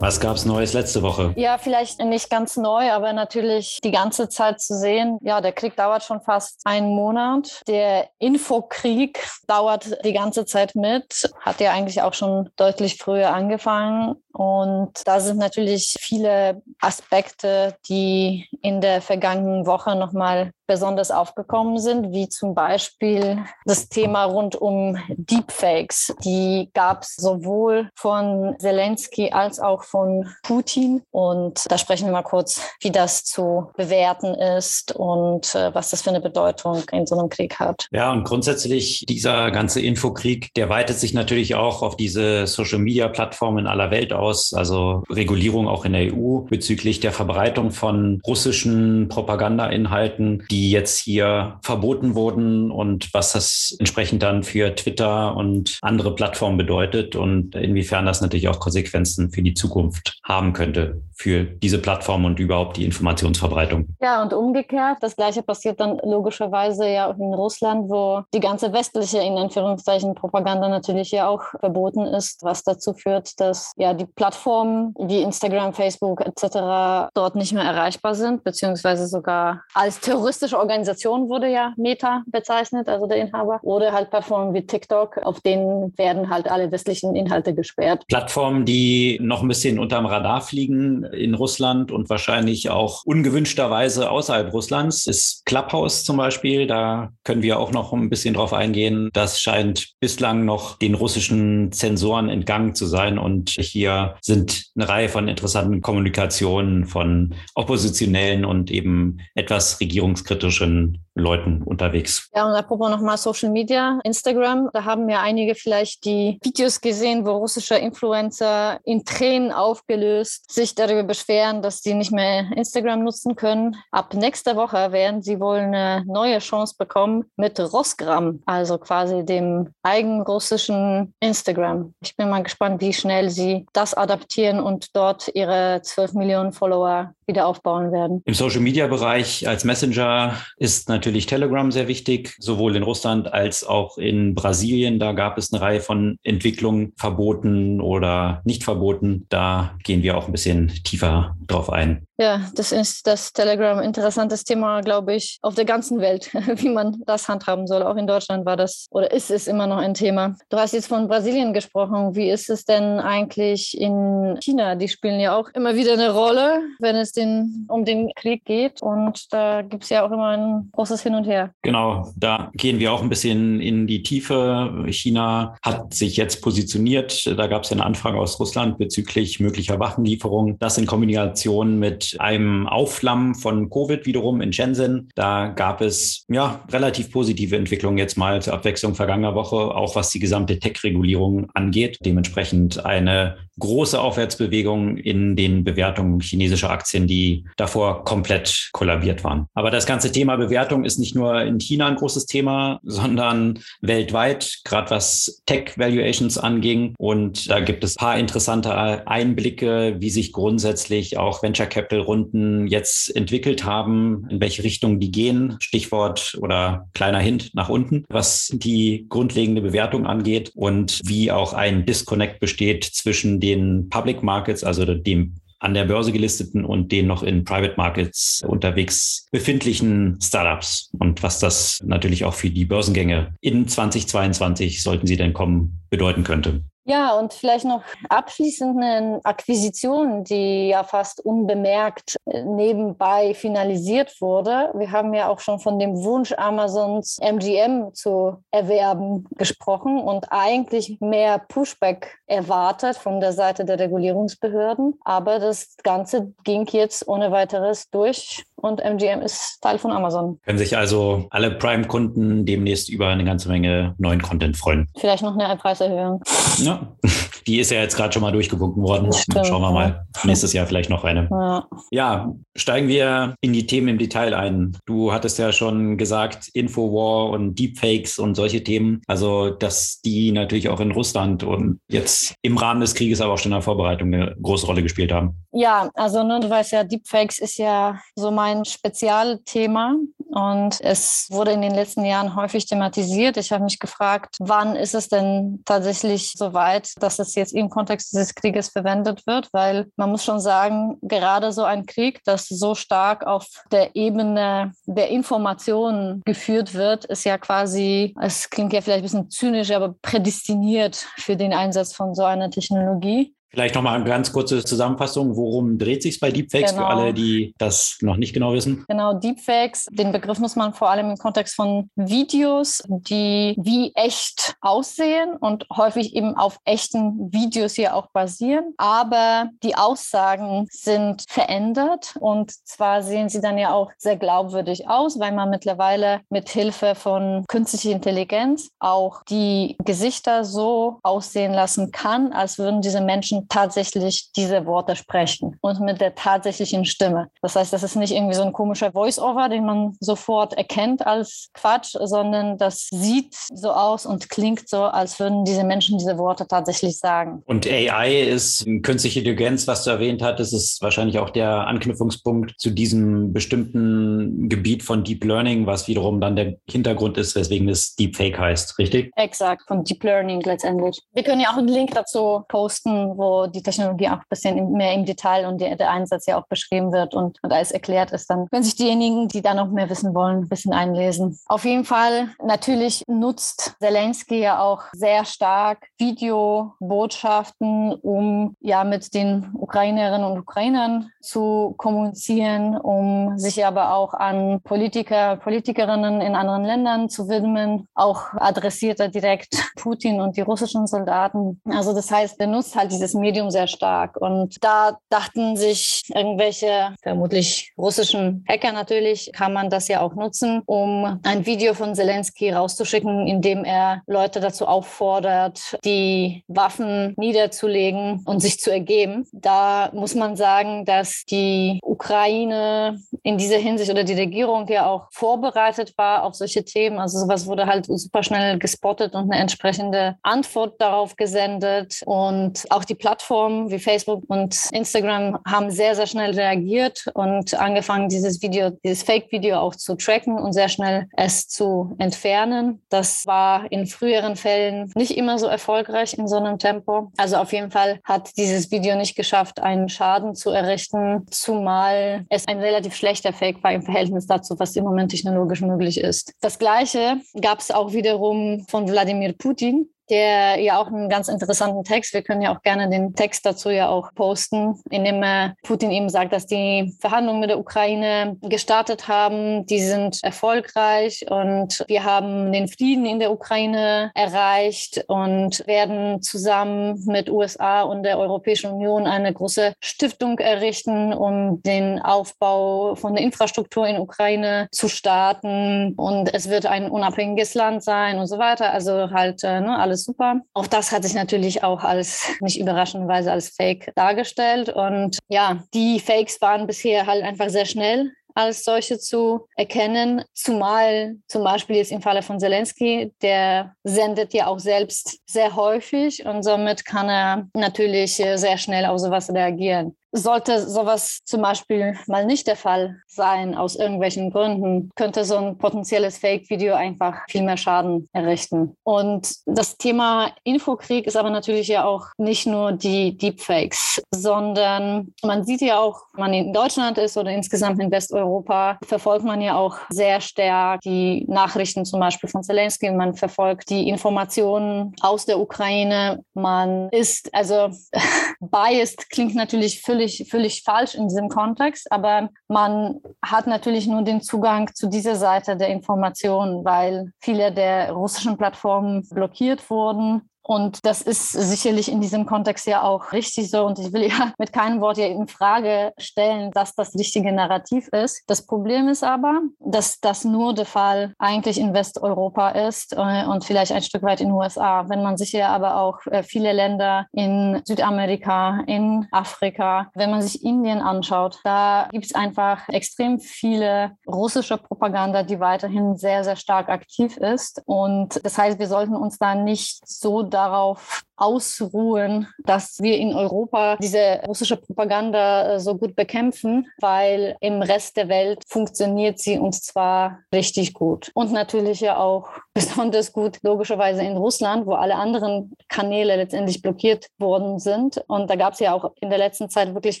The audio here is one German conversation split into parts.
Was gab es Neues letzte Woche? Ja, vielleicht nicht ganz neu, aber natürlich die ganze Zeit zu sehen. Ja, der Krieg dauert schon fast einen Monat. Der Infokrieg dauert die ganze Zeit mit. Hat ja eigentlich auch schon deutlich früher angefangen. Und da sind natürlich viele Aspekte, die in der vergangenen Woche nochmal besonders aufgekommen sind, wie zum Beispiel das Thema rund um Deepfakes. Die gab es sowohl von Zelensky als auch von Putin. Und da sprechen wir mal kurz, wie das zu bewerten ist und äh, was das für eine Bedeutung in so einem Krieg hat. Ja, und grundsätzlich dieser ganze Infokrieg, der weitet sich natürlich auch auf diese Social-Media-Plattformen in aller Welt aus, also Regulierung auch in der EU bezüglich der Verbreitung von russischen Propagandainhalten, die die jetzt hier verboten wurden und was das entsprechend dann für Twitter und andere Plattformen bedeutet und inwiefern das natürlich auch Konsequenzen für die Zukunft haben könnte für diese Plattform und überhaupt die Informationsverbreitung. Ja, und umgekehrt, das gleiche passiert dann logischerweise ja auch in Russland, wo die ganze westliche, in Anführungszeichen, Propaganda natürlich ja auch verboten ist, was dazu führt, dass ja die Plattformen wie Instagram, Facebook etc. dort nicht mehr erreichbar sind, beziehungsweise sogar als terroristische Organisation wurde ja Meta bezeichnet, also der Inhaber, oder halt Plattformen wie TikTok, auf denen werden halt alle westlichen Inhalte gesperrt. Plattformen, die noch ein bisschen unterm Radar fliegen, in Russland und wahrscheinlich auch ungewünschterweise außerhalb Russlands ist Clubhouse zum Beispiel. Da können wir auch noch ein bisschen drauf eingehen. Das scheint bislang noch den russischen Zensoren entgangen zu sein. Und hier sind eine Reihe von interessanten Kommunikationen von Oppositionellen und eben etwas regierungskritischen kritischen Leuten unterwegs. Ja, und apropos nochmal Social Media, Instagram, da haben ja einige vielleicht die Videos gesehen, wo russische Influencer in Tränen aufgelöst sich darüber beschweren, dass sie nicht mehr Instagram nutzen können. Ab nächster Woche werden sie wohl eine neue Chance bekommen mit Rosgram, also quasi dem eigenen russischen Instagram. Ich bin mal gespannt, wie schnell sie das adaptieren und dort ihre 12 Millionen Follower wieder aufbauen werden. Im Social-Media-Bereich als Messenger ist natürlich Telegram sehr wichtig, sowohl in Russland als auch in Brasilien. Da gab es eine Reihe von Entwicklungen verboten oder nicht verboten. Da gehen wir auch ein bisschen tiefer drauf ein. Ja, das ist das Telegram interessantes Thema, glaube ich, auf der ganzen Welt, wie man das handhaben soll. Auch in Deutschland war das oder ist es immer noch ein Thema. Du hast jetzt von Brasilien gesprochen. Wie ist es denn eigentlich in China? Die spielen ja auch immer wieder eine Rolle, wenn es den, um den Krieg geht. Und da gibt es ja auch immer ein großes Hin und Her. Genau, da gehen wir auch ein bisschen in die Tiefe. China hat sich jetzt positioniert. Da gab es ja eine Anfrage aus Russland bezüglich möglicher Waffenlieferungen. Das in Kombination mit einem Aufflammen von Covid wiederum in Shenzhen. Da gab es ja relativ positive Entwicklungen jetzt mal zur Abwechslung vergangener Woche, auch was die gesamte Tech-Regulierung angeht. Dementsprechend eine große Aufwärtsbewegung in den Bewertungen chinesischer Aktien, die davor komplett kollabiert waren. Aber das ganze Thema Bewertung ist nicht nur in China ein großes Thema, sondern weltweit, gerade was Tech-Valuations anging. Und da gibt es ein paar interessante Einblicke, wie sich grundsätzlich auch Venture Capital-Runden jetzt entwickelt haben, in welche Richtung die gehen. Stichwort oder kleiner Hint nach unten, was die grundlegende Bewertung angeht und wie auch ein Disconnect besteht zwischen den den Public Markets, also dem an der Börse gelisteten und den noch in Private Markets unterwegs befindlichen Startups und was das natürlich auch für die Börsengänge in 2022, sollten sie denn kommen, bedeuten könnte. Ja, und vielleicht noch abschließend eine Akquisition, die ja fast unbemerkt äh, nebenbei finalisiert wurde. Wir haben ja auch schon von dem Wunsch Amazons MGM zu erwerben gesprochen und eigentlich mehr Pushback erwartet von der Seite der Regulierungsbehörden. Aber das Ganze ging jetzt ohne weiteres durch und MGM ist Teil von Amazon. Können sich also alle Prime-Kunden demnächst über eine ganze Menge neuen Content freuen. Vielleicht noch eine Preiserhöhung. Ja, die ist ja jetzt gerade schon mal durchgewunken worden. Stimmt, Schauen wir mal. Nächstes Jahr vielleicht noch eine. Ja. ja, steigen wir in die Themen im Detail ein. Du hattest ja schon gesagt, Infowar und Deepfakes und solche Themen. Also, dass die natürlich auch in Russland und jetzt im Rahmen des Krieges, aber auch schon in der Vorbereitung eine große Rolle gespielt haben. Ja, also ne, du weißt ja, Deepfakes ist ja so mein Spezialthema. Und es wurde in den letzten Jahren häufig thematisiert. Ich habe mich gefragt, wann ist es denn tatsächlich so weit, dass es jetzt im Kontext dieses Krieges verwendet wird? Weil man muss schon sagen, gerade so ein Krieg, das so stark auf der Ebene der Informationen geführt wird, ist ja quasi, es klingt ja vielleicht ein bisschen zynisch, aber prädestiniert für den Einsatz von so einer Technologie. Vielleicht nochmal eine ganz kurze Zusammenfassung. Worum dreht sich bei Deepfakes genau. für alle, die das noch nicht genau wissen? Genau, Deepfakes, den Begriff muss man vor allem im Kontext von Videos, die wie echt aussehen und häufig eben auf echten Videos hier auch basieren. Aber die Aussagen sind verändert und zwar sehen sie dann ja auch sehr glaubwürdig aus, weil man mittlerweile mit Hilfe von künstlicher Intelligenz auch die Gesichter so aussehen lassen kann, als würden diese Menschen Menschen tatsächlich diese Worte sprechen und mit der tatsächlichen Stimme. Das heißt, das ist nicht irgendwie so ein komischer Voice-Over, den man sofort erkennt als Quatsch, sondern das sieht so aus und klingt so, als würden diese Menschen diese Worte tatsächlich sagen. Und AI ist künstliche Intelligenz, was du erwähnt hattest, ist wahrscheinlich auch der Anknüpfungspunkt zu diesem bestimmten Gebiet von Deep Learning, was wiederum dann der Hintergrund ist, weswegen es Deepfake heißt, richtig? Exakt, von Deep Learning letztendlich. Wir können ja auch einen Link dazu posten, wo die Technologie auch ein bisschen mehr im Detail und der, Einsatz ja auch beschrieben wird und, und alles erklärt ist, dann können sich diejenigen, die da noch mehr wissen wollen, ein bisschen einlesen. Auf jeden Fall, natürlich nutzt Zelensky ja auch sehr stark Videobotschaften, um ja mit den Ukrainerinnen und Ukrainern zu kommunizieren, um sich aber auch an Politiker, Politikerinnen in anderen Ländern zu widmen. Auch adressiert er direkt Putin und die russischen Soldaten. Also das heißt, er nutzt halt dieses Medium sehr stark. Und da dachten sich irgendwelche, vermutlich russischen Hacker natürlich, kann man das ja auch nutzen, um ein Video von Zelensky rauszuschicken, in dem er Leute dazu auffordert, die Waffen niederzulegen und sich zu ergeben. Da muss man sagen, dass die Ukraine in dieser Hinsicht oder die Regierung ja auch vorbereitet war auf solche Themen. Also sowas wurde halt super schnell gespottet und eine entsprechende Antwort darauf gesendet. Und auch die Plattformen wie Facebook und Instagram haben sehr, sehr schnell reagiert und angefangen, dieses Video, dieses Fake-Video auch zu tracken und sehr schnell es zu entfernen. Das war in früheren Fällen nicht immer so erfolgreich in so einem Tempo. Also auf jeden Fall hat dieses Video nicht geschafft, einen Schaden zu errichten, zumal es ein relativ schlechter Fake war im Verhältnis dazu, was im Moment technologisch möglich ist. Das Gleiche gab es auch wiederum von Wladimir Putin, der ja auch einen ganz interessanten Text. Wir können ja auch gerne den Text dazu ja auch posten, in dem Putin eben sagt, dass die Verhandlungen mit der Ukraine gestartet haben. Die sind erfolgreich und wir haben den Frieden in der Ukraine erreicht und werden zusammen mit USA und der Europäischen Union eine große Stiftung errichten, um den Aufbau von der Infrastruktur in Ukraine zu starten. Und es wird ein unabhängiges Land sein und so weiter. Also halt äh, ne, alles alles super. Auch das hat sich natürlich auch als nicht überraschenderweise als Fake dargestellt. Und ja, die Fakes waren bisher halt einfach sehr schnell als solche zu erkennen, zumal zum Beispiel jetzt im Falle von Zelensky, der sendet ja auch selbst sehr häufig und somit kann er natürlich sehr schnell auf sowas reagieren. Sollte sowas zum Beispiel mal nicht der Fall sein, aus irgendwelchen Gründen, könnte so ein potenzielles Fake-Video einfach viel mehr Schaden errichten. Und das Thema Infokrieg ist aber natürlich ja auch nicht nur die Deepfakes, sondern man sieht ja auch, wenn man in Deutschland ist oder insgesamt in Westeuropa, verfolgt man ja auch sehr stark die Nachrichten zum Beispiel von Zelensky. Man verfolgt die Informationen aus der Ukraine. Man ist, also biased klingt natürlich völlig völlig, völlig falsch in diesem Kontext, aber man hat natürlich nur den Zugang zu dieser Seite der Informationen, weil viele der russischen Plattformen blockiert wurden Und das ist sicherlich in diesem Kontext ja auch richtig so. Und ich will ja mit keinem Wort hier in Frage stellen, dass das richtige Narrativ ist. Das Problem ist aber, dass das nur der Fall eigentlich in Westeuropa ist äh, und vielleicht ein Stück weit in den USA. Wenn man sich ja aber auch äh, viele Länder in Südamerika, in Afrika, wenn man sich Indien anschaut, da gibt es einfach extrem viele russische Propaganda, die weiterhin sehr, sehr stark aktiv ist. Und das heißt, wir sollten uns da nicht so darauf ausruhen, dass wir in Europa diese russische Propaganda äh, so gut bekämpfen, weil im Rest der Welt funktioniert sie und zwar richtig gut. Und natürlich ja auch besonders gut, logischerweise in Russland, wo alle anderen Kanäle letztendlich blockiert worden sind. Und da gab es ja auch in der letzten Zeit wirklich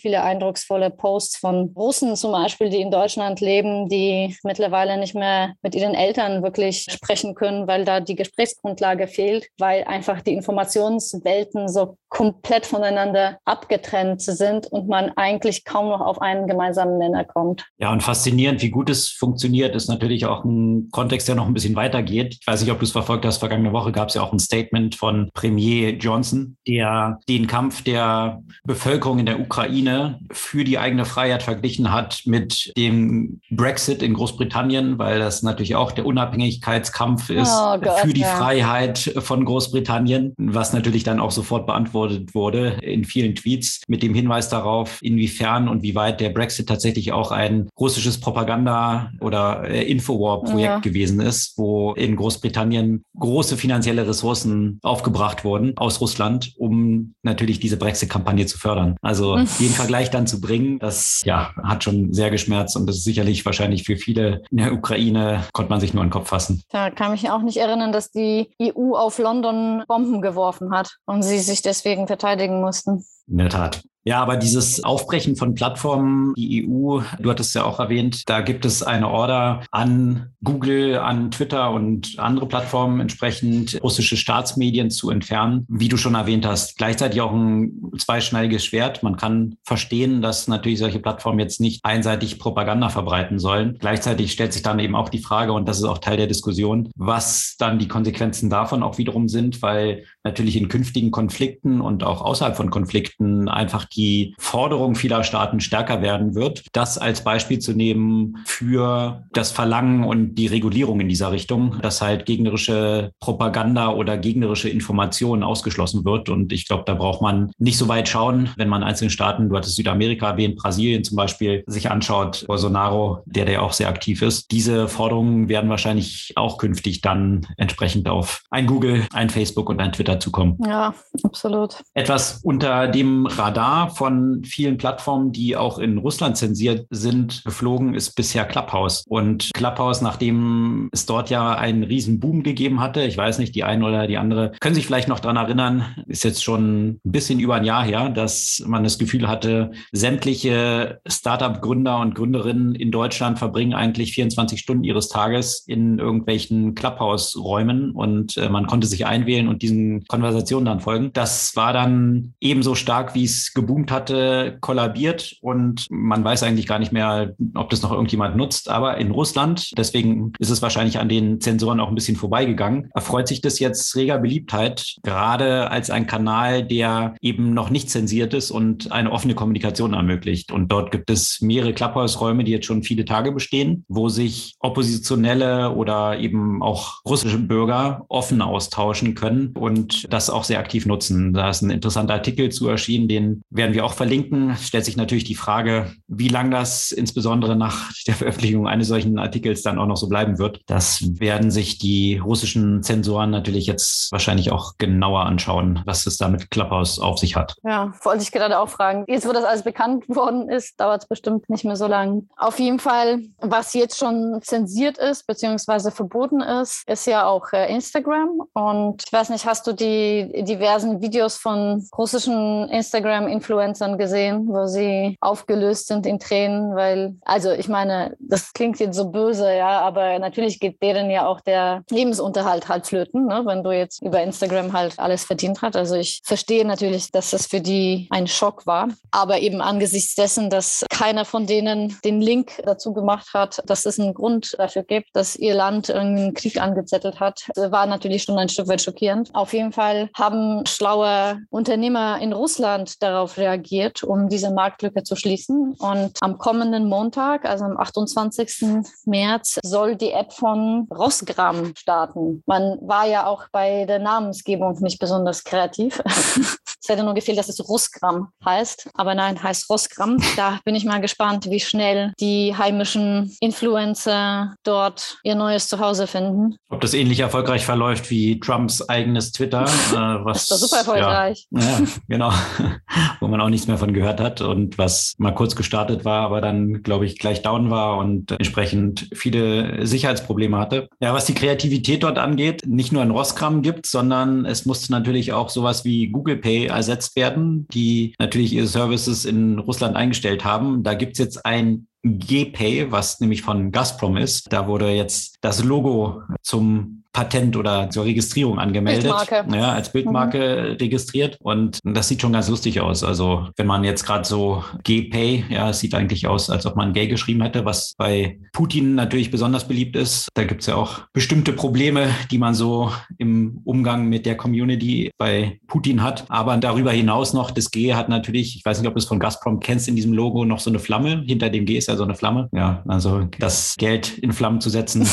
viele eindrucksvolle Posts von Russen zum Beispiel, die in Deutschland leben, die mittlerweile nicht mehr mit ihren Eltern wirklich sprechen können, weil da die Gesprächsgrundlage fehlt, weil einfach die Informations Welten so komplett voneinander abgetrennt sind und man eigentlich kaum noch auf einen gemeinsamen Nenner kommt. Ja, und faszinierend, wie gut es funktioniert, ist natürlich auch ein Kontext, der noch ein bisschen weitergeht. Ich weiß nicht, ob du es verfolgt hast. Vergangene Woche gab es ja auch ein Statement von Premier Johnson, der den Kampf der Bevölkerung in der Ukraine für die eigene Freiheit verglichen hat mit dem Brexit in Großbritannien, weil das natürlich auch der Unabhängigkeitskampf ist oh Gott, für die ja. Freiheit von Großbritannien, was natürlich dann auch sofort beantwortet beantwortet wurde in vielen Tweets mit dem Hinweis darauf, inwiefern und wie weit der Brexit tatsächlich auch ein russisches Propaganda- oder äh, Infowar-Projekt ja. gewesen ist, wo in Großbritannien große finanzielle Ressourcen aufgebracht wurden aus Russland, um natürlich diese Brexit-Kampagne zu fördern. Also den Vergleich dann zu bringen, das ja, hat schon sehr geschmerzt und das ist sicherlich wahrscheinlich für viele in der Ukraine, konnte man sich nur in den Kopf fassen. Da kann mich auch nicht erinnern, dass die EU auf London Bomben geworfen hat und sie sich deswegen verteidigen mussten. In der Tat. Ja, aber dieses Aufbrechen von Plattformen, die EU, du hattest ja auch erwähnt, da gibt es eine Order an Google, an Twitter und andere Plattformen entsprechend russische Staatsmedien zu entfernen. Wie du schon erwähnt hast, gleichzeitig auch ein zweischneidiges Schwert. Man kann verstehen, dass natürlich solche Plattformen jetzt nicht einseitig Propaganda verbreiten sollen. Gleichzeitig stellt sich dann eben auch die Frage, und das ist auch Teil der Diskussion, was dann die Konsequenzen davon auch wiederum sind, weil natürlich in künftigen Konflikten und auch außerhalb von Konflikten einfach die Forderung vieler Staaten stärker werden wird. Das als Beispiel zu nehmen für das Verlangen und die Regulierung in dieser Richtung, dass halt gegnerische Propaganda oder gegnerische Informationen ausgeschlossen wird. Und ich glaube, da braucht man nicht so weit schauen, wenn man einzelne Staaten, du hattest Südamerika erwähnt, Brasilien zum Beispiel, sich anschaut, Bolsonaro, der der auch sehr aktiv ist. Diese Forderungen werden wahrscheinlich auch künftig dann entsprechend auf ein Google, ein Facebook und ein Twitter zukommen. Ja, absolut. Etwas unter dem Radar von vielen Plattformen, die auch in Russland zensiert sind, geflogen, ist bisher Clubhouse. Und Clubhouse, nachdem es dort ja einen riesen Boom gegeben hatte, ich weiß nicht, die eine oder die andere, können sich vielleicht noch daran erinnern, ist jetzt schon ein bisschen über ein Jahr her, dass man das Gefühl hatte, sämtliche Startup-Gründer und Gründerinnen in Deutschland verbringen eigentlich 24 Stunden ihres Tages in irgendwelchen Clubhouse-Räumen und äh, man konnte sich einwählen und diesen Konversationen dann folgen. Das war dann ebenso stark, wie es geboomt geboomt hatte, kollabiert und man weiß eigentlich gar nicht mehr, ob das noch irgendjemand nutzt. Aber in Russland, deswegen ist es wahrscheinlich an den Sensoren auch ein bisschen vorbeigegangen, erfreut sich das jetzt reger Beliebtheit, gerade als ein Kanal, der eben noch nicht zensiert ist und eine offene Kommunikation ermöglicht. Und dort gibt es mehrere Clubhouse-Räume, die jetzt schon viele Tage bestehen, wo sich Oppositionelle oder eben auch russische Bürger offen austauschen können und das auch sehr aktiv nutzen. Da ist ein interessanter Artikel zu erschienen, den werden wir auch verlinken. Stellt sich natürlich die Frage, wie lange das insbesondere nach der Veröffentlichung eines solchen Artikels dann auch noch so bleiben wird. Das werden sich die russischen Zensoren natürlich jetzt wahrscheinlich auch genauer anschauen, was es da mit Clubhouse auf sich hat. Ja, wollte ich gerade auch fragen. Jetzt, wo das alles bekannt worden ist, dauert es bestimmt nicht mehr so lange. Auf jeden Fall, was jetzt schon zensiert ist, beziehungsweise verboten ist, ist ja auch äh, Instagram. Und ich weiß nicht, hast du die diversen Videos von russischen Instagram-Influencern Influencern gesehen, wo sie aufgelöst sind in Tränen, weil, also ich meine, das klingt jetzt so böse, ja, aber natürlich geht deren ja auch der Lebensunterhalt halt flöten, ne, wenn du jetzt über Instagram halt alles verdient hast. Also ich verstehe natürlich, dass das für die ein Schock war, aber eben angesichts dessen, dass keiner von denen den Link dazu gemacht hat, dass es einen Grund dafür gibt, dass ihr Land einen Krieg angezettelt hat, war natürlich schon ein Stück weit schockierend. Auf jeden Fall haben schlaue Unternehmer in Russland darauf reagiert, um diese Marktlücke zu schließen. Und am kommenden Montag, also am 28. März, soll die App von Rosgram starten. Man war ja auch bei der Namensgebung nicht besonders kreativ. es hätte nur gefehlt, dass es Rosgram heißt. Aber nein, heißt Rosgram. Da bin ich mal gespannt, wie schnell die heimischen Influencer dort ihr neues Zuhause finden. Ob das ähnlich erfolgreich verläuft wie Trumps eigenes Twitter. Äh, was, das war super erfolgreich. Ja, ja, genau. Wo man auch nichts mehr von gehört hat und was mal kurz gestartet war, aber dann, glaube ich, gleich down war und entsprechend viele Sicherheitsprobleme hatte. Ja, was die Kreativität dort angeht, nicht nur ein Rosskram gibt, sondern es musste natürlich auch sowas wie Google Pay ersetzt werden, die natürlich ihre Services in Russland eingestellt haben. Da gibt es jetzt ein GPay, was nämlich von Gazprom ist. Da wurde jetzt das Logo zum Patent oder zur Registrierung angemeldet. Bildmarke. Ja, als Bildmarke mhm. registriert. Und das sieht schon ganz lustig aus. Also wenn man jetzt gerade so GPay, ja, es sieht eigentlich aus, als ob man Gay geschrieben hätte, was bei Putin natürlich besonders beliebt ist. Da gibt es ja auch bestimmte Probleme, die man so im Umgang mit der Community bei Putin hat. Aber darüber hinaus noch, das G hat natürlich, ich weiß nicht, ob du es von Gazprom kennst, in diesem Logo noch so eine Flamme. Hinter dem G ist ja so eine Flamme. Ja, also das Geld in Flammen zu setzen,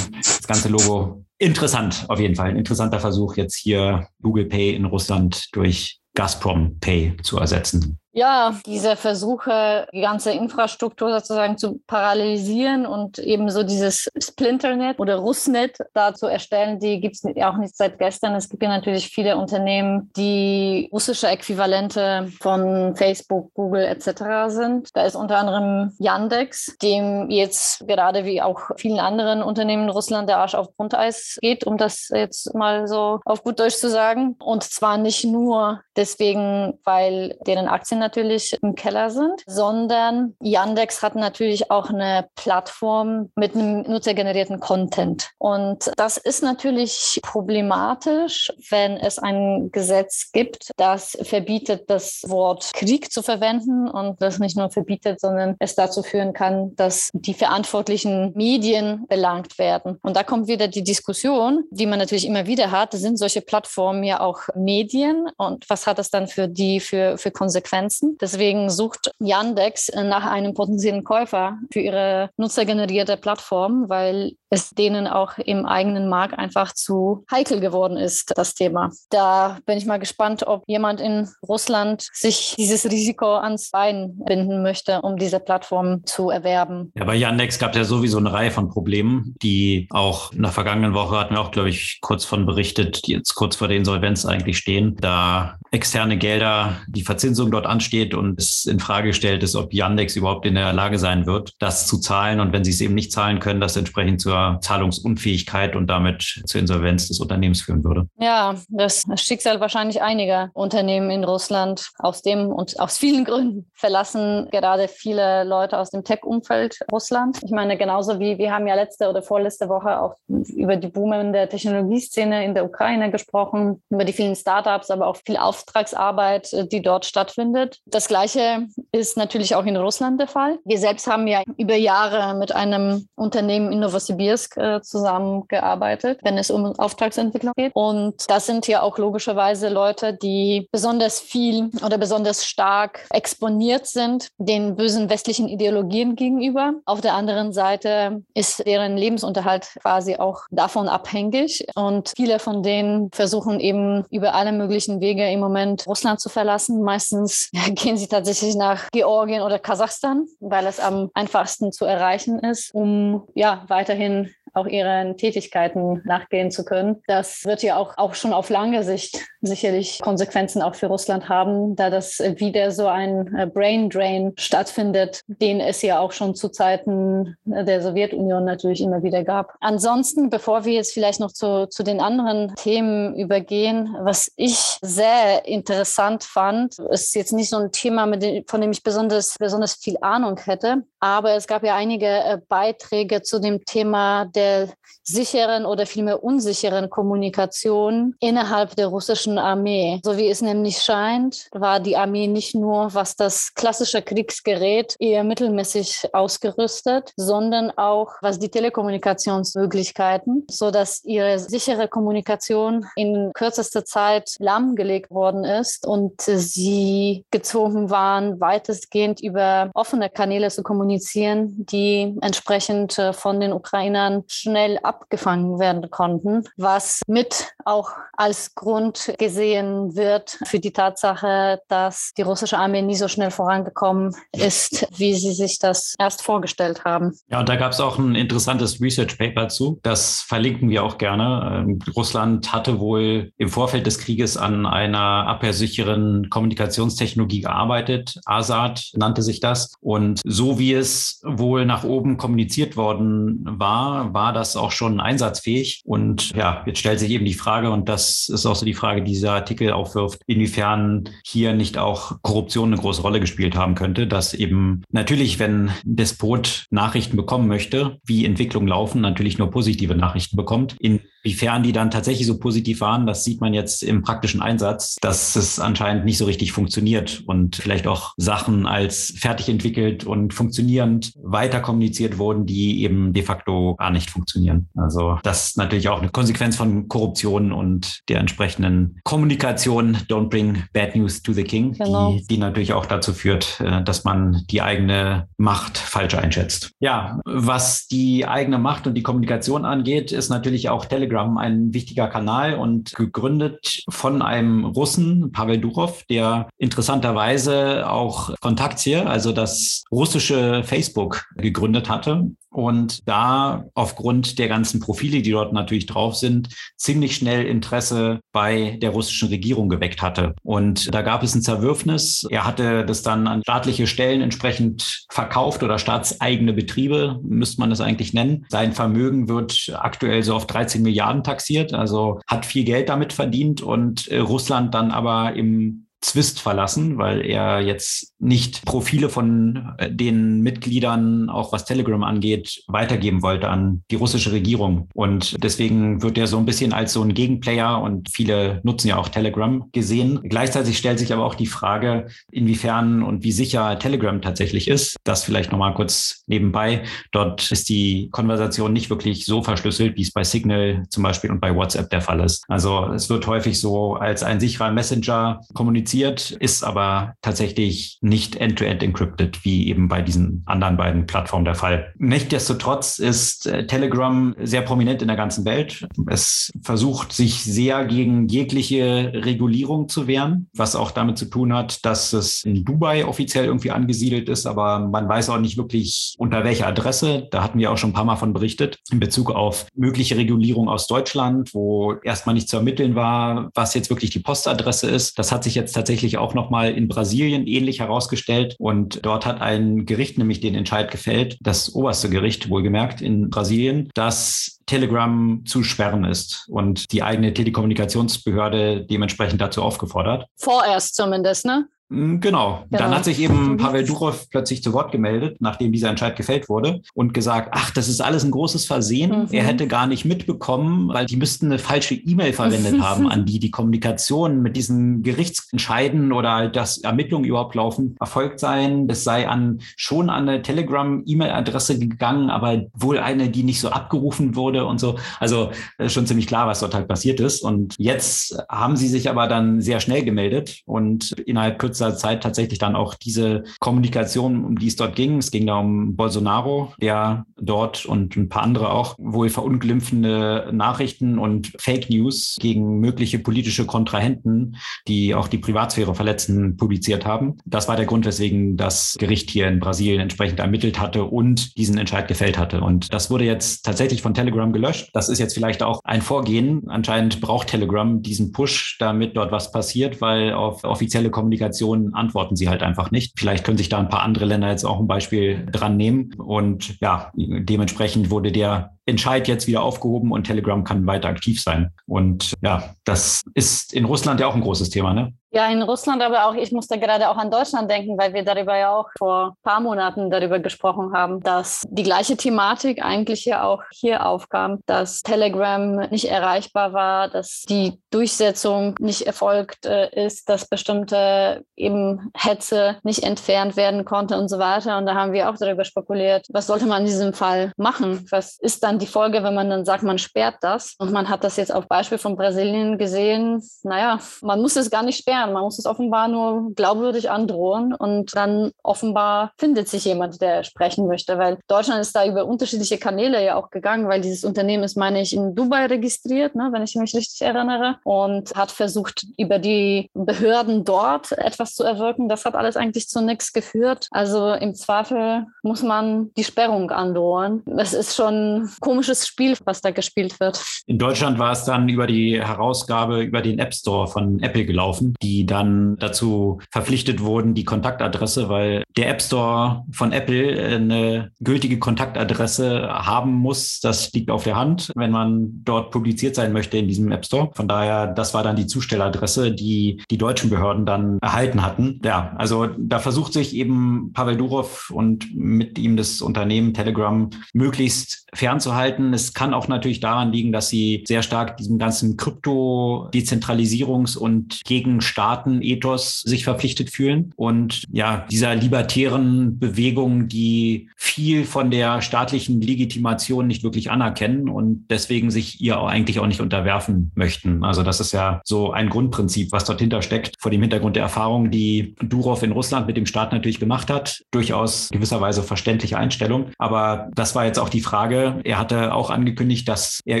das ganze Logo interessant, auf jeden Fall. Ein interessanter Versuch, jetzt hier Google Pay in Russland durch Gazprom Pay zu ersetzen. Ja, diese Versuche, die ganze Infrastruktur sozusagen zu parallelisieren und eben so dieses Splinternet oder Russnet da zu erstellen, die gibt es auch nicht seit gestern. Es gibt ja natürlich viele Unternehmen, die russische Äquivalente von Facebook, Google etc. sind. Da ist unter anderem Yandex, dem jetzt gerade wie auch vielen anderen Unternehmen in Russland der Arsch auf Grundeis geht, um das jetzt mal so auf gut Deutsch zu sagen. Und zwar nicht nur deswegen, weil deren Aktien natürlich im Keller sind, sondern Yandex hat natürlich auch eine Plattform mit einem nutzergenerierten Content. Und das ist natürlich problematisch, wenn es ein Gesetz gibt, das verbietet, das Wort Krieg zu verwenden und das nicht nur verbietet, sondern es dazu führen kann, dass die verantwortlichen Medien belangt werden. Und da kommt wieder die Diskussion, die man natürlich immer wieder hat, sind solche Plattformen ja auch Medien und was hat das dann für die für, für Konsequenzen? Konkurrenzen. Deswegen sucht Yandex nach einem potenziellen Käufer für ihre nutzergenerierte Plattform, weil es denen auch im eigenen Markt einfach zu heikel geworden ist, das Thema. Da bin ich mal gespannt, ob jemand in Russland sich dieses Risiko ans Bein binden möchte, um diese Plattform zu erwerben. Ja, bei Yandex gab es ja sowieso eine Reihe von Problemen, die auch in der vergangenen Woche hatten wir auch, glaube ich, kurz von berichtet, die jetzt kurz vor der Insolvenz eigentlich stehen, da externe Gelder, die Verzinsung dort ansteht und es in Frage stellt ist, ob Yandex überhaupt in der Lage sein wird, das zu zahlen und wenn sie es eben nicht zahlen können, das entsprechend zur Zahlungsunfähigkeit und damit zur Insolvenz des Unternehmens führen würde. Ja, das Schicksal wahrscheinlich einiger Unternehmen in Russland. Aus dem und aus vielen Gründen verlassen gerade viele Leute aus dem Tech-Umfeld Russland. Ich meine, genauso wie wir haben ja letzte oder vorletzte Woche auch über die boomende Technologieszene in der Ukraine gesprochen, über die vielen Startups, aber auch viel Auftragsarbeit, die dort stattfindet. Das Gleiche ist natürlich auch in Russland der Fall. Wir selbst haben ja über Jahre mit einem Unternehmen Innovation Sibirsk äh, zusammengearbeitet, wenn es um Auftragsentwicklung geht. Und das sind ja auch logischerweise Leute, die besonders viel oder besonders stark exponiert sind den bösen westlichen Ideologien gegenüber. Auf der anderen Seite ist deren Lebensunterhalt quasi auch davon abhängig. Und viele von denen versuchen eben über alle möglichen Wege im Moment Russland zu verlassen. Meistens gehen sie tatsächlich nach Georgien oder Kasachstan, weil es am einfachsten zu erreichen ist, um ja weiterhin auch ihren Tätigkeiten nachgehen zu können. Das wird ja auch, auch schon auf lange Sicht sicherlich Konsequenzen auch für Russland haben, da das wieder so ein äh, Brain Drain stattfindet, den es ja auch schon zu Zeiten der Sowjetunion natürlich immer wieder gab. Ansonsten, bevor wir jetzt vielleicht noch zu, zu den anderen Themen übergehen, was ich sehr interessant fand, ist jetzt nicht so ein Thema, dem, von dem ich besonders, besonders viel Ahnung hätte, aber es gab ja einige äh, Beiträge zu dem Thema der still sicheren oder vielmehr unsicheren Kommunikation innerhalb der russischen Armee. So wie es nämlich scheint, war die Armee nicht nur, was das klassische Kriegsgerät eher mittelmäßig ausgerüstet, sondern auch was die Telekommunikationsmöglichkeiten, so dass ihre sichere Kommunikation in kürzester Zeit lahmgelegt worden ist und sie gezwungen waren, weitestgehend über offene Kanäle zu kommunizieren, die entsprechend äh, von den Ukrainern schnell abgefangen werden konnten, was mit auch als Grund gesehen wird für die Tatsache, dass die russische Armee nie so schnell vorangekommen ist, wie sie sich das erst vorgestellt haben. Ja, und da gab es auch ein interessantes Research Paper zu. Das verlinken wir auch gerne. Ähm, Russland hatte wohl im Vorfeld des Krieges an einer abwehrsicheren Kommunikationstechnologie gearbeitet. ASAT nannte sich das. Und so wie es wohl nach oben kommuniziert worden war, war das auch schon einsatzfähig. Und ja, jetzt stellt sich eben die Frage, und das ist auch so die Frage, die dieser Artikel aufwirft, inwiefern hier nicht auch Korruption eine große Rolle gespielt haben könnte, dass eben natürlich, wenn Despot Nachrichten bekommen möchte, wie Entwicklungen laufen, natürlich nur positive Nachrichten bekommt. In Inwiefern die dann tatsächlich so positiv waren, das sieht man jetzt im praktischen Einsatz, dass es anscheinend nicht so richtig funktioniert und vielleicht auch Sachen als fertig entwickelt und funktionierend weiter kommuniziert wurden, die eben de facto gar nicht funktionieren. Also das ist natürlich auch eine Konsequenz von Korruption und der entsprechenden Kommunikation. Don't bring bad news to the king, genau. die, die natürlich auch dazu führt, äh, dass man die eigene Macht falsch einschätzt. Ja, was die eigene Macht und die Kommunikation angeht, ist natürlich auch Telegram Telegram ein wichtiger Kanal und gegründet von einem Russen, Pavel Durov, der interessanterweise auch Kontakt hier, also das russische Facebook gegründet hatte und da aufgrund der ganzen Profile, die dort natürlich drauf sind, ziemlich schnell Interesse bei der russischen Regierung geweckt hatte. Und da gab es ein Zerwürfnis. Er hatte das dann an staatliche Stellen entsprechend verkauft oder staatseigene Betriebe, müsste man das eigentlich nennen. Sein Vermögen wird aktuell so auf 13 Milliarden taxiert, also hat viel Geld damit verdient und äh, Russland dann aber im Zwist verlassen, weil er jetzt nicht Profile von äh, den Mitgliedern, auch was Telegram angeht, weitergeben wollte an die russische Regierung. Und deswegen wird er so ein bisschen als so ein Gegenplayer und viele nutzen ja auch Telegram gesehen. Gleichzeitig stellt sich aber auch die Frage, inwiefern und wie sicher Telegram tatsächlich ist. Das vielleicht nochmal kurz nebenbei. Dort ist die Konversation nicht wirklich so verschlüsselt, wie es bei Signal zum Beispiel und bei WhatsApp der Fall ist. Also es wird häufig so als ein sicherer Messenger kommuniziert ist aber tatsächlich nicht end-to-end -end encrypted, wie eben bei diesen anderen beiden Plattformen der Fall. Nichtsdestotrotz ist äh, Telegram sehr prominent in der ganzen Welt. Es versucht sich sehr gegen jegliche Regulierung zu wehren, was auch damit zu tun hat, dass es in Dubai offiziell irgendwie angesiedelt ist, aber man weiß auch nicht wirklich unter welcher Adresse. Da hatten wir auch schon ein paar Mal von berichtet in Bezug auf mögliche Regulierung aus Deutschland, wo erstmal nicht zu ermitteln war, was jetzt wirklich die Postadresse ist. Das hat sich jetzt tatsächlich auch nochmal in Brasilien ähnlich herausgestellt. Und dort hat ein Gericht nämlich den Entscheid gefällt, das oberste Gericht wohlgemerkt in Brasilien, dass Telegram zu sperren ist und die eigene Telekommunikationsbehörde dementsprechend dazu aufgefordert. Vorerst zumindest, ne? Mm, genau. genau. Dann hat sich eben Pavel Durov plötzlich zu Wort gemeldet, nachdem dieser Entscheid gefällt wurde und gesagt, ach, das ist alles ein großes Versehen. Mhm. Er hätte gar nicht mitbekommen, weil die müssten eine falsche E-Mail verwendet haben, an die die Kommunikation mit diesen Gerichtsentscheiden oder dass Ermittlungen überhaupt laufen, erfolgt seien. Das sei an, schon an eine Telegram-E-Mail-Adresse gegangen, aber wohl eine, die nicht so abgerufen wurde und so. Also schon ziemlich klar, was dort halt passiert ist. Und jetzt haben sie sich aber dann sehr schnell gemeldet und innerhalb kürzer kürzester Zeit tatsächlich dann auch diese Kommunikation, um die es dort ging. Es ging da um Bolsonaro, der dort und ein paar andere auch wohl verunglimpfende Nachrichten und Fake News gegen mögliche politische Kontrahenten, die auch die Privatsphäre verletzen, publiziert haben. Das war der Grund, weswegen das Gericht hier in Brasilien entsprechend ermittelt hatte und diesen Entscheid gefällt hatte. Und das wurde jetzt tatsächlich von Telegram gelöscht. Das ist jetzt vielleicht auch ein Vorgehen. Anscheinend braucht Telegram diesen Push, damit dort was passiert, weil auf offizielle Kommunikation antworten sie halt einfach nicht. Vielleicht können sich da ein paar andere Länder jetzt auch ein Beispiel dran nehmen. Und ja, dementsprechend wurde der Entscheid jetzt wieder aufgehoben und Telegram kann weiter aktiv sein. Und ja, das ist in Russland ja auch ein großes Thema, ne? Ja, in Russland, aber auch, ich musste gerade auch an Deutschland denken, weil wir darüber ja auch vor ein paar Monaten darüber gesprochen haben, dass die gleiche Thematik eigentlich ja auch hier aufkam, dass Telegram nicht erreichbar war, dass die Durchsetzung nicht erfolgt äh, ist, dass bestimmte eben Hetze nicht entfernt werden konnte und so weiter. Und da haben wir auch darüber spekuliert, was sollte man in diesem Fall machen? Was ist dann die Folge, wenn man dann sagt, man sperrt das? Und man hat das jetzt auf Beispiel von Brasilien gesehen. Naja, man muss es gar nicht sperren. Man muss es offenbar nur glaubwürdig androhen und dann offenbar findet sich jemand, der sprechen möchte, weil Deutschland ist da über unterschiedliche Kanäle ja auch gegangen, weil dieses Unternehmen ist, meine ich, in Dubai registriert, ne, wenn ich mich richtig erinnere, und hat versucht, über die Behörden dort etwas zu erwirken. Das hat alles eigentlich zu nichts geführt. Also im Zweifel muss man die Sperrung androhen. Es ist schon komisches Spiel, was da gespielt wird. In Deutschland war es dann über die Herausgabe über den App Store von Apple gelaufen, die dann dazu verpflichtet wurden, die Kontaktadresse, weil der App Store von Apple eine gültige Kontaktadresse haben muss. Das liegt auf der Hand, wenn man dort publiziert sein möchte in diesem App Store. Von daher, das war dann die Zustelladresse, die die deutschen Behörden dann erhalten hatten. Ja, also da versucht sich eben Pavel Durov und mit ihm das Unternehmen Telegram möglichst fernzuhalten. Es kann auch natürlich daran liegen, dass sie sehr stark diesem ganzen Krypto-Dezentralisierungs- und Gegenstaaten-Ethos sich verpflichtet fühlen. Und ja, dieser libertären Bewegung, die viel von der staatlichen Legitimation nicht wirklich anerkennen und deswegen sich ihr eigentlich auch nicht unterwerfen möchten. Also das ist ja so ein Grundprinzip, was dort hintersteckt, vor dem Hintergrund der Erfahrung, die Durov in Russland mit dem Staat natürlich gemacht hat. Durchaus gewisserweise verständliche Einstellung. Aber das war jetzt auch die Frage, er hatte auch angekündigt, dass er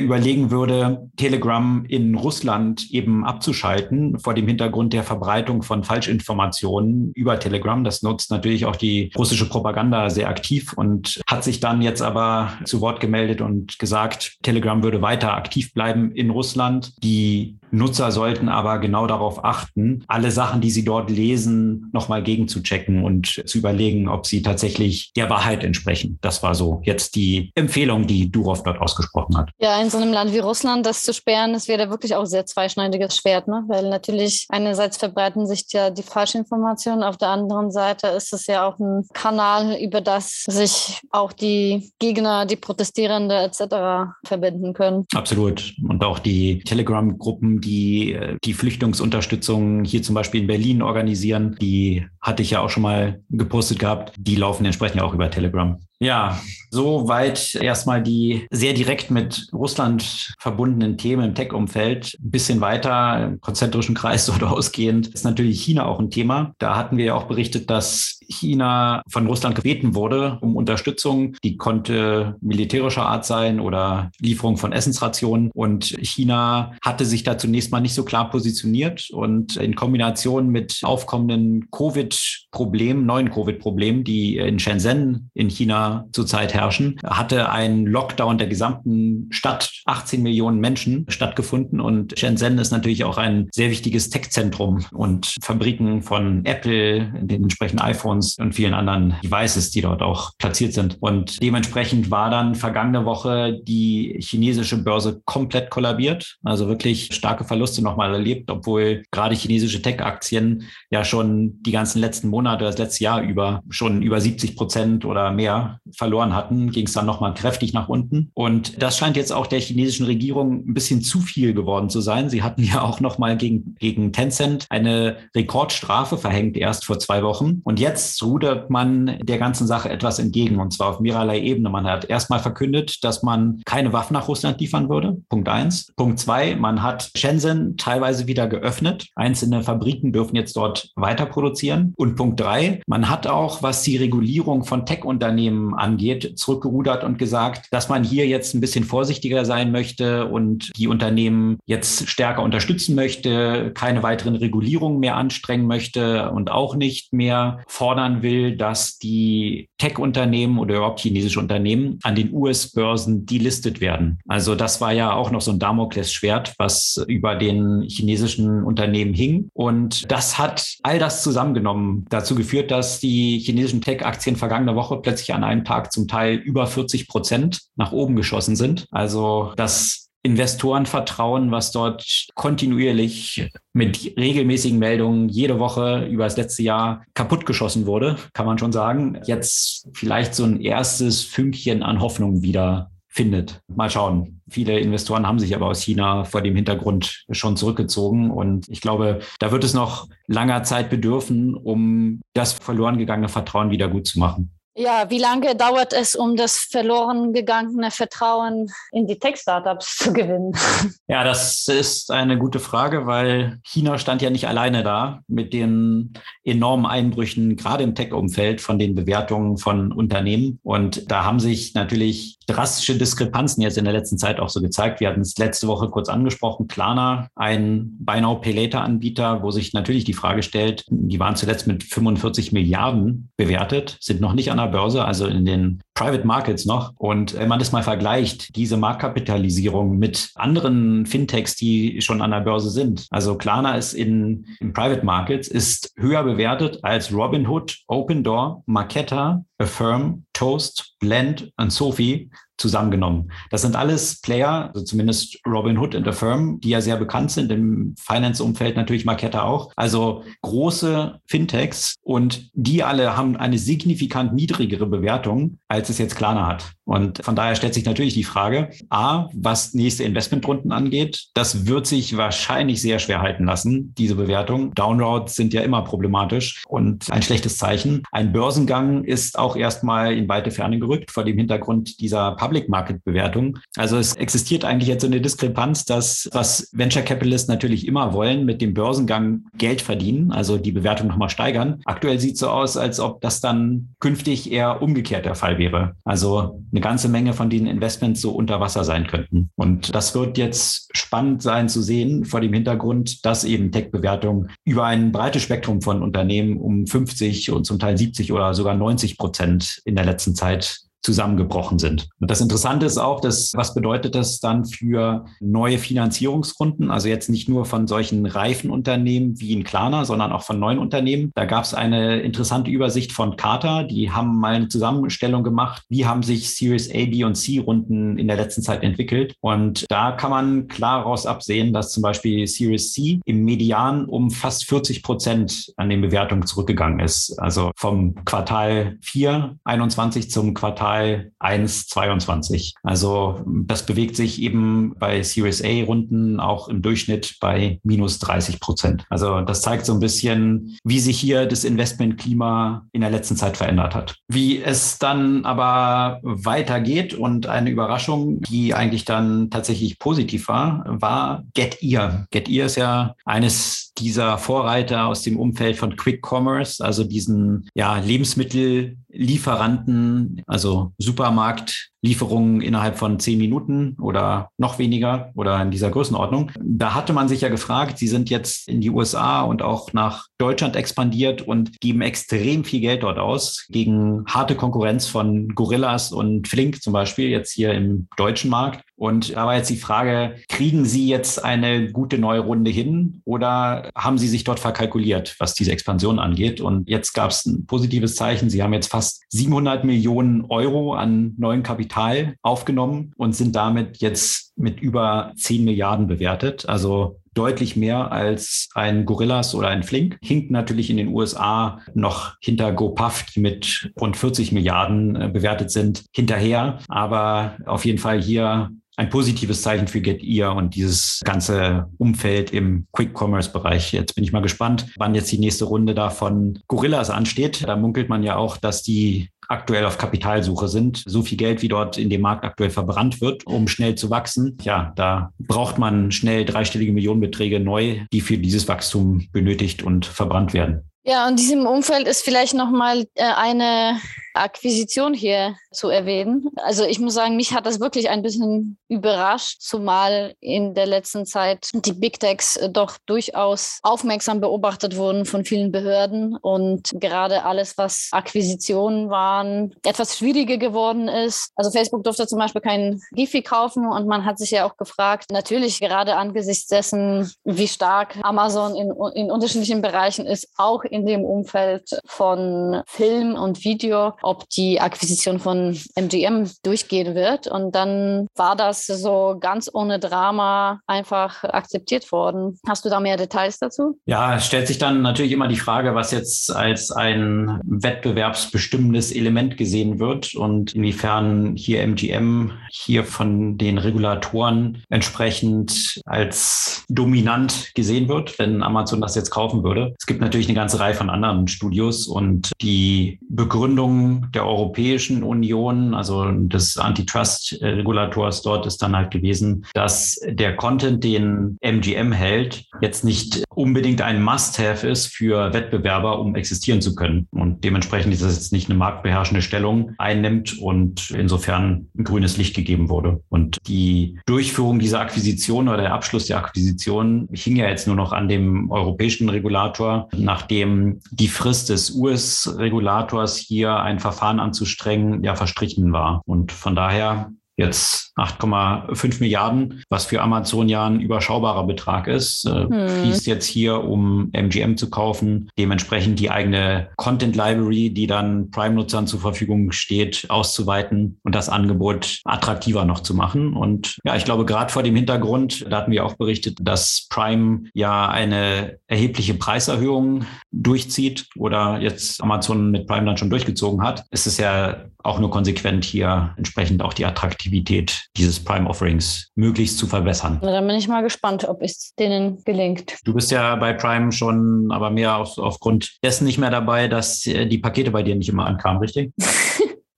überlegen würde, Telegram in Russland eben abzuschalten vor dem Hintergrund der Verbreitung von Falschinformationen über Telegram. Das nutzt natürlich auch die russische Propaganda sehr aktiv und hat sich dann jetzt aber zu Wort gemeldet und gesagt, Telegram würde weiter aktiv bleiben in Russland. Die Nutzer sollten aber genau darauf achten, alle Sachen, die sie dort lesen, nochmal gegenzuchecken und zu überlegen, ob sie tatsächlich der Wahrheit entsprechen. Das war so jetzt die Empfehlung, die Durov dort ausgesprochen hat. Ja, in so einem Land wie Russland das zu sperren, das wäre wirklich auch sehr zweischneidiges Schwert, ne? weil natürlich einerseits verbreiten sich ja die Falschinformationen, auf der anderen Seite ist es ja auch ein Kanal, über das sich auch die Gegner, die Protestierende etc. verbinden können. Absolut. Und auch die Telegram-Gruppen, die äh, die Flüchtlingsunterstützung hier zum Beispiel in Berlin organisieren. Die hatte ich ja auch schon mal gepostet gehabt. Die laufen entsprechend auch über Telegram. Ja, soweit erstmal die sehr direkt mit Russland verbundenen Themen im Tech-Umfeld. Ein bisschen weiter im konzentrischen Kreis dort ausgehend ist natürlich China auch ein Thema. Da hatten wir ja auch berichtet, dass China von Russland gebeten wurde um Unterstützung. Die konnte militärischer Art sein oder Lieferung von Essensrationen. Und China hatte sich da zunächst mal nicht so klar positioniert und in Kombination mit aufkommenden Covid-Problemen, neuen Covid-Problemen, die in Shenzhen in China zurzeit herrschen, hatte ein Lockdown der gesamten Stadt, 18 Millionen Menschen stattgefunden. Und Shenzhen ist natürlich auch ein sehr wichtiges Tech-Zentrum und Fabriken von Apple, den entsprechenden iPhones iPhones und vielen anderen Devices, die dort auch platziert sind. Und dementsprechend war dann vergangene Woche die chinesische Börse komplett kollabiert. Also wirklich starke Verluste nochmal erlebt, obwohl gerade chinesische Tech-Aktien ja schon die ganzen letzten Monate, das letzte Jahr über schon über 70 Prozent oder mehr verloren hatten, ging es dann nochmal kräftig nach unten. Und das scheint jetzt auch der chinesischen Regierung ein bisschen zu viel geworden zu sein. Sie hatten ja auch nochmal gegen, gegen Tencent eine Rekordstrafe verhängt erst vor zwei Wochen. Und jetzt rudert man der ganzen Sache etwas entgegen und zwar auf mehrerlei Ebene. Man hat erstmal verkündet, dass man keine Waffen nach Russland liefern würde. Punkt eins. Punkt zwei, man hat Shenzhen teilweise wieder geöffnet. Einzelne Fabriken dürfen jetzt dort weiter produzieren. Und Punkt drei, man hat auch, was die Regulierung von Tech-Unternehmen angeht, zurückgerudert und gesagt, dass man hier jetzt ein bisschen vorsichtiger sein möchte und die Unternehmen jetzt stärker unterstützen möchte, keine weiteren Regulierungen mehr anstrengen möchte und auch nicht mehr fordern will, dass die Tech-Unternehmen oder überhaupt chinesische Unternehmen an den US-Börsen delistet werden. Also das war ja auch noch so ein Damoklesschwert, was über den chinesischen Unternehmen hing. Und das hat all das zusammengenommen dazu geführt, dass die chinesischen Tech-Aktien vergangene Woche plötzlich an einem Tag zum Teil über 40 Prozent nach oben geschossen sind. Also das Investorenvertrauen, was dort kontinuierlich mit regelmäßigen Meldungen jede Woche über das letzte Jahr kaputtgeschossen wurde, kann man schon sagen, jetzt vielleicht so ein erstes Fünkchen an Hoffnung wieder findet. Mal schauen. Viele Investoren haben sich aber aus China vor dem Hintergrund schon zurückgezogen. Und ich glaube, da wird es noch langer Zeit bedürfen, um das verloren gegangene Vertrauen wieder gut zu machen. Ja, wie lange dauert es, um das verloren gegangene Vertrauen in die Tech-Startups zu gewinnen? Ja, das ist eine gute Frage, weil China stand ja nicht alleine da mit den enormen Einbrüchen, gerade im Tech-Umfeld von den Bewertungen von Unternehmen. Und da haben sich natürlich drastische Diskrepanzen jetzt in der letzten Zeit auch so gezeigt. Wir hatten es letzte Woche kurz angesprochen. Klarna, ein Pay Later Anbieter, wo sich natürlich die Frage stellt, die waren zuletzt mit 45 Milliarden bewertet, sind noch nicht an der Börse, also in den Private Markets noch. Und wenn man das mal vergleicht, diese Marktkapitalisierung mit anderen Fintechs, die schon an der Börse sind. Also Klarna ist in, in Private Markets ist höher bewertet als Robinhood, Open Door, Marketa, Affirm, Toast, Blend und Sophie zusammengenommen. Das sind alles Player, also zumindest Robin Hood und The Firm, die ja sehr bekannt sind im Finance-Umfeld, natürlich Marketa auch. Also große Fintechs und die alle haben eine signifikant niedrigere Bewertung, als es jetzt Klarna hat. Und von daher stellt sich natürlich die Frage, A, was nächste Investmentrunden angeht, das wird sich wahrscheinlich sehr schwer halten lassen, diese Bewertung. Downroads sind ja immer problematisch und ein schlechtes Zeichen. Ein Börsengang ist auch erstmal in weite Ferne gerückt vor dem Hintergrund dieser Public Market Bewertung. Also es existiert eigentlich jetzt so eine Diskrepanz, dass was Venture Capitalists natürlich immer wollen, mit dem Börsengang Geld verdienen, also die Bewertung nochmal steigern. Aktuell sieht es so aus, als ob das dann künftig eher umgekehrt der Fall wäre. Also eine ganze Menge von diesen Investments so unter Wasser sein könnten. Und das wird jetzt spannend sein zu sehen vor dem Hintergrund, dass eben Tech-Bewertungen über ein breites Spektrum von Unternehmen um 50 und zum Teil 70 oder sogar 90 Prozent in der letzten Zeit zusammengebrochen sind. Und das Interessante ist auch, dass, was bedeutet das dann für neue Finanzierungsrunden? Also jetzt nicht nur von solchen reifen Unternehmen wie in Klarna, sondern auch von neuen Unternehmen. Da gab es eine interessante Übersicht von Carter. Die haben mal eine Zusammenstellung gemacht. Wie haben sich Series A, B und C Runden in der letzten Zeit entwickelt? Und da kann man klar raus absehen, dass zum Beispiel Series C im Median um fast 40 Prozent an den Bewertungen zurückgegangen ist. Also vom Quartal 4, 21 zum Quartal Quartal 1,22. Also das bewegt sich eben bei Series A Runden auch im Durchschnitt bei minus 30 Prozent. Also das zeigt so ein bisschen, wie sich hier das Investmentklima in der letzten Zeit verändert hat. Wie es dann aber weitergeht und eine Überraschung, die eigentlich dann tatsächlich positiv war, war GetEar. GetEar ist ja eines dieser Vorreiter aus dem Umfeld von Quick Commerce, also diesen ja, Lebensmittellieferanten, also Supermarktlieferungen innerhalb von zehn Minuten oder noch weniger oder in dieser Größenordnung. Da hatte man sich ja gefragt, sie sind jetzt in die USA und auch nach Deutschland expandiert und geben extrem viel Geld dort aus gegen harte Konkurrenz von Gorillas und Flink zum Beispiel jetzt hier im deutschen Markt. Und da war jetzt die Frage, kriegen Sie jetzt eine gute neue Runde hin oder haben Sie sich dort verkalkuliert, was diese Expansion angeht? Und jetzt gab es ein positives Zeichen. Sie haben jetzt fast 700 Millionen Euro an neuem Kapital aufgenommen und sind damit jetzt mit über 10 Milliarden bewertet. Also deutlich mehr als ein Gorillas oder ein Flink. Hinkt natürlich in den USA noch hinter GoPuff, die mit rund 40 Milliarden äh, bewertet sind, hinterher. Aber auf jeden Fall hier ein positives Zeichen für Getir und dieses ganze Umfeld im Quick-Commerce-Bereich. Jetzt bin ich mal gespannt, wann jetzt die nächste Runde da von Gorillas ansteht. Da munkelt man ja auch, dass die aktuell auf Kapitalsuche sind. So viel Geld, wie dort in dem Markt aktuell verbrannt wird, um schnell zu wachsen. Ja, da braucht man schnell dreistellige Millionenbeträge neu, die für dieses Wachstum benötigt und verbrannt werden. Ja, in diesem Umfeld ist vielleicht nochmal äh, eine Akquisition hier zu erwähnen. Also ich muss sagen, mich hat das wirklich ein bisschen überrascht, zumal in der letzten Zeit die Big Techs äh, doch durchaus aufmerksam beobachtet wurden von vielen Behörden und gerade alles, was Akquisitionen waren, etwas schwieriger geworden ist. Also Facebook durfte zum Beispiel keinen Gifi kaufen und man hat sich ja auch gefragt, natürlich gerade angesichts dessen, wie stark Amazon in, in unterschiedlichen Bereichen ist, auch in dem Umfeld von Film und Video, ob die Akquisition von MGM durchgehen wird. Und dann war das so ganz ohne Drama einfach akzeptiert worden. Hast du da mehr Details dazu? Ja, es stellt sich dann natürlich immer die Frage, was jetzt als ein wettbewerbsbestimmendes Element gesehen wird und inwiefern hier MGM hier von den Regulatoren entsprechend als dominant gesehen wird, wenn Amazon das jetzt kaufen würde. Es gibt natürlich eine ganze Reihe von anderen Studios und die Begründung der Europäischen Union, also des Antitrust-Regulators dort, ist dann halt gewesen, dass der Content, den MGM hält, jetzt nicht unbedingt ein Must-Have ist für Wettbewerber, um existieren zu können. Und dementsprechend ist das jetzt nicht eine marktbeherrschende Stellung einnimmt und insofern grünes Licht gegeben wurde. Und die Durchführung dieser Akquisition oder der Abschluss der Akquisition hing ja jetzt nur noch an dem europäischen Regulator, nachdem die Frist des US-Regulators hier ein Verfahren anzustrengen ja verstrichen war. Und von daher jetzt 8,5 Milliarden, was für Amazon ja ein überschaubarer Betrag ist, äh, hm. fließt jetzt hier, um MGM zu kaufen, dementsprechend die eigene Content Library, die dann Prime-Nutzern zur Verfügung steht, auszuweiten und das Angebot attraktiver noch zu machen. Und ja, ich glaube, gerade vor dem Hintergrund, da hatten wir auch berichtet, dass Prime ja eine erhebliche Preiserhöhung durchzieht oder jetzt Amazon mit Prime dann schon durchgezogen hat, ist es ja auch nur konsequent hier entsprechend auch die Attraktivität dieses Prime Offerings möglichst zu verbessern. Na, dann bin ich mal gespannt, ob es denen gelingt. Du bist ja bei Prime schon, aber mehr auf, aufgrund dessen nicht mehr dabei, dass äh, die Pakete bei dir nicht immer ankamen, richtig?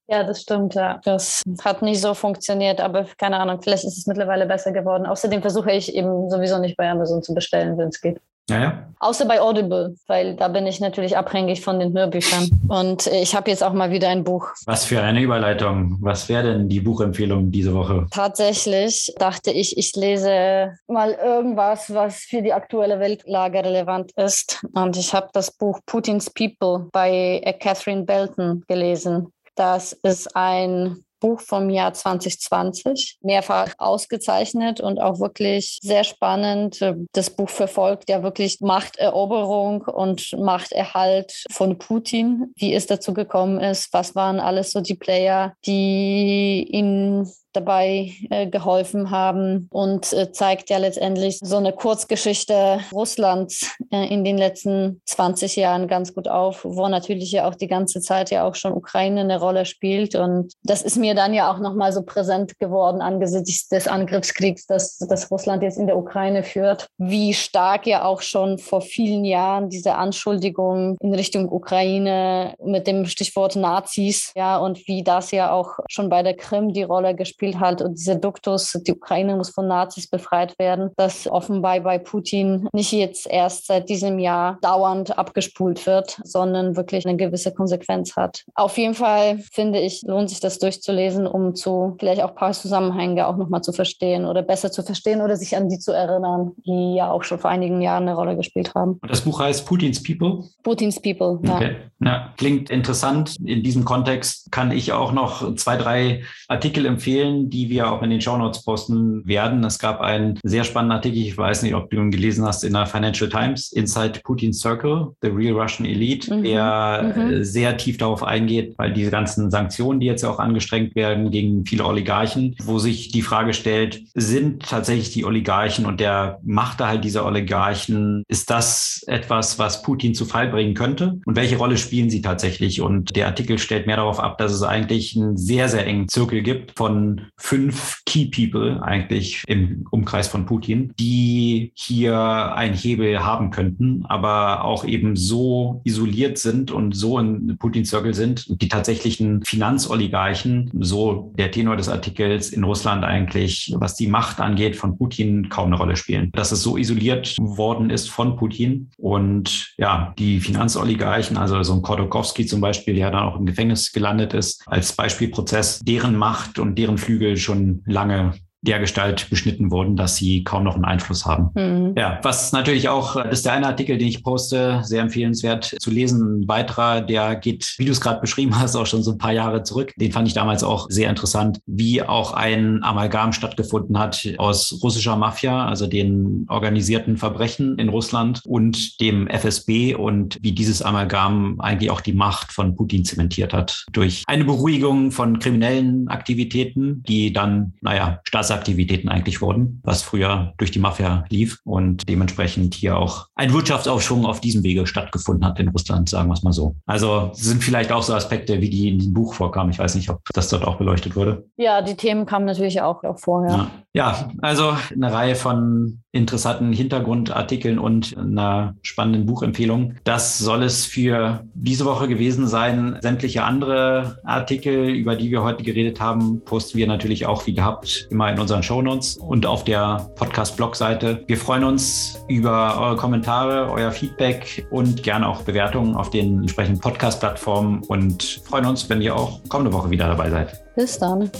Ja, das stimmt, ja. Das hat nicht so funktioniert, aber keine Ahnung, vielleicht ist es mittlerweile besser geworden. Außerdem versuche ich eben sowieso nicht bei Amazon zu bestellen, wenn es geht. Ja, ja. Außer bei Audible, weil da bin ich natürlich abhängig von den Hörbüchern. Und ich habe jetzt auch mal wieder ein Buch. Was für eine Überleitung. Was wäre denn die Buchempfehlung diese Woche? Tatsächlich dachte ich, ich lese mal irgendwas, was für die aktuelle Weltlage relevant ist. Und ich habe das Buch Putin's People bei Catherine Belton gelesen. Das ist ein Buch vom Jahr 2020, mehrfach ausgezeichnet und auch wirklich sehr spannend. Das Buch verfolgt ja wirklich Machteroberung und Machterhalt von Putin, wie es dazu gekommen ist, was waren alles so die Player, die ihn dabei äh, geholfen haben und äh, zeigt ja letztendlich so eine Kurzgeschichte Russlands äh, in den letzten 20 Jahren ganz gut auf, wo natürlich ja auch die ganze Zeit ja auch schon Ukraine eine Rolle spielt. Und das ist mir dann ja auch nochmal so präsent geworden angesichts des Angriffskriegs, das, das Russland jetzt in der Ukraine führt, wie stark ja auch schon vor vielen Jahren diese Anschuldigungen in Richtung Ukraine mit dem Stichwort Nazis, ja, und wie das ja auch schon bei der Krim die Rolle gespielt spielt halt und dieser Duktus, die Ukraine muss von Nazis befreit werden, das offenbar bei Putin nicht jetzt erst seit diesem Jahr dauernd abgespult wird, sondern wirklich eine gewisse Konsequenz hat. Auf jeden Fall finde ich, lohnt sich das durchzulesen, um zu vielleicht auch ein paar Zusammenhänge auch nochmal zu verstehen oder besser zu verstehen oder sich an die zu erinnern, die ja auch schon vor einigen Jahren eine Rolle gespielt haben. Und das Buch heißt Putins People? Putins People, ja. Okay. ja. Klingt interessant. In diesem Kontext kann ich auch noch zwei, drei Artikel empfehlen Artikeln, die wir auch in den Shownotes posten werden. Es gab einen sehr spannenden Artikel, ich weiß nicht, ob du ihn gelesen hast, in der Financial Times, Inside Putin's Circle, The Real Russian Elite, mhm. der mhm. sehr tief darauf eingeht, weil diese ganzen Sanktionen, die jetzt ja auch angestrengt werden gegen viele Oligarchen, wo sich die Frage stellt, sind tatsächlich die Oligarchen und der Machterhalt dieser Oligarchen, ist das etwas, was Putin zu Fall bringen könnte? Und welche Rolle spielen sie tatsächlich? Und der Artikel stellt mehr darauf ab, dass es eigentlich einen sehr, sehr engen Zirkel gibt von fünf Key People eigentlich im Umkreis von Putin, die hier einen Hebel haben könnten, aber auch eben so isoliert sind und so in Putins Circle sind, die tatsächlichen Finanzoligarchen, so der Tenor des Artikels in Russland eigentlich, was die Macht angeht, von Putin kaum eine Rolle spielen. Dass es so isoliert worden ist von Putin und ja, die Finanzoligarchen, also so ein Khodorkovsky zum Beispiel, der dann auch im Gefängnis gelandet ist, als Beispielprozess, deren Macht und deren Flügel schon lange der Gestalt beschnitten wurden, dass sie kaum noch einen Einfluss haben. Mhm. Ja, was natürlich auch, das ist der eine Artikel, den ich poste, sehr empfehlenswert zu lesen. Ein weiterer, der geht, wie du es gerade beschrieben hast, auch schon so ein paar Jahre zurück. Den fand ich damals auch sehr interessant, wie auch ein Amalgam stattgefunden hat aus russischer Mafia, also den organisierten Verbrechen in Russland und dem FSB und wie dieses Amalgam eigentlich auch die Macht von Putin zementiert hat durch eine Beruhigung von kriminellen Aktivitäten, die dann, naja, Staats Aktivitäten eigentlich wurden, was früher durch die Mafia lief und dementsprechend hier auch ein Wirtschaftsaufschwung auf diesem Wege stattgefunden hat in Russland, sagen wir es mal so. Also sind vielleicht auch so Aspekte, wie die in diesem Buch vorkamen. Ich weiß nicht, ob das dort auch beleuchtet wurde. Ja, die Themen kamen natürlich auch, auch vorher. Ja. ja, also eine Reihe von interessanten Hintergrundartikeln und einer spannenden Buchempfehlung. Das soll es für diese Woche gewesen sein. Sämtliche andere Artikel, über die wir heute geredet haben, posten wir natürlich auch wie gehabt immer in unseren Shownotes und auf der Podcast-Blog-Seite. Wir freuen uns über eure Kommentare, euer Feedback und gerne auch Bewertungen auf den entsprechenden Podcast-Plattformen und freuen uns, wenn ihr auch kommende Woche wieder dabei seid. Bis dann.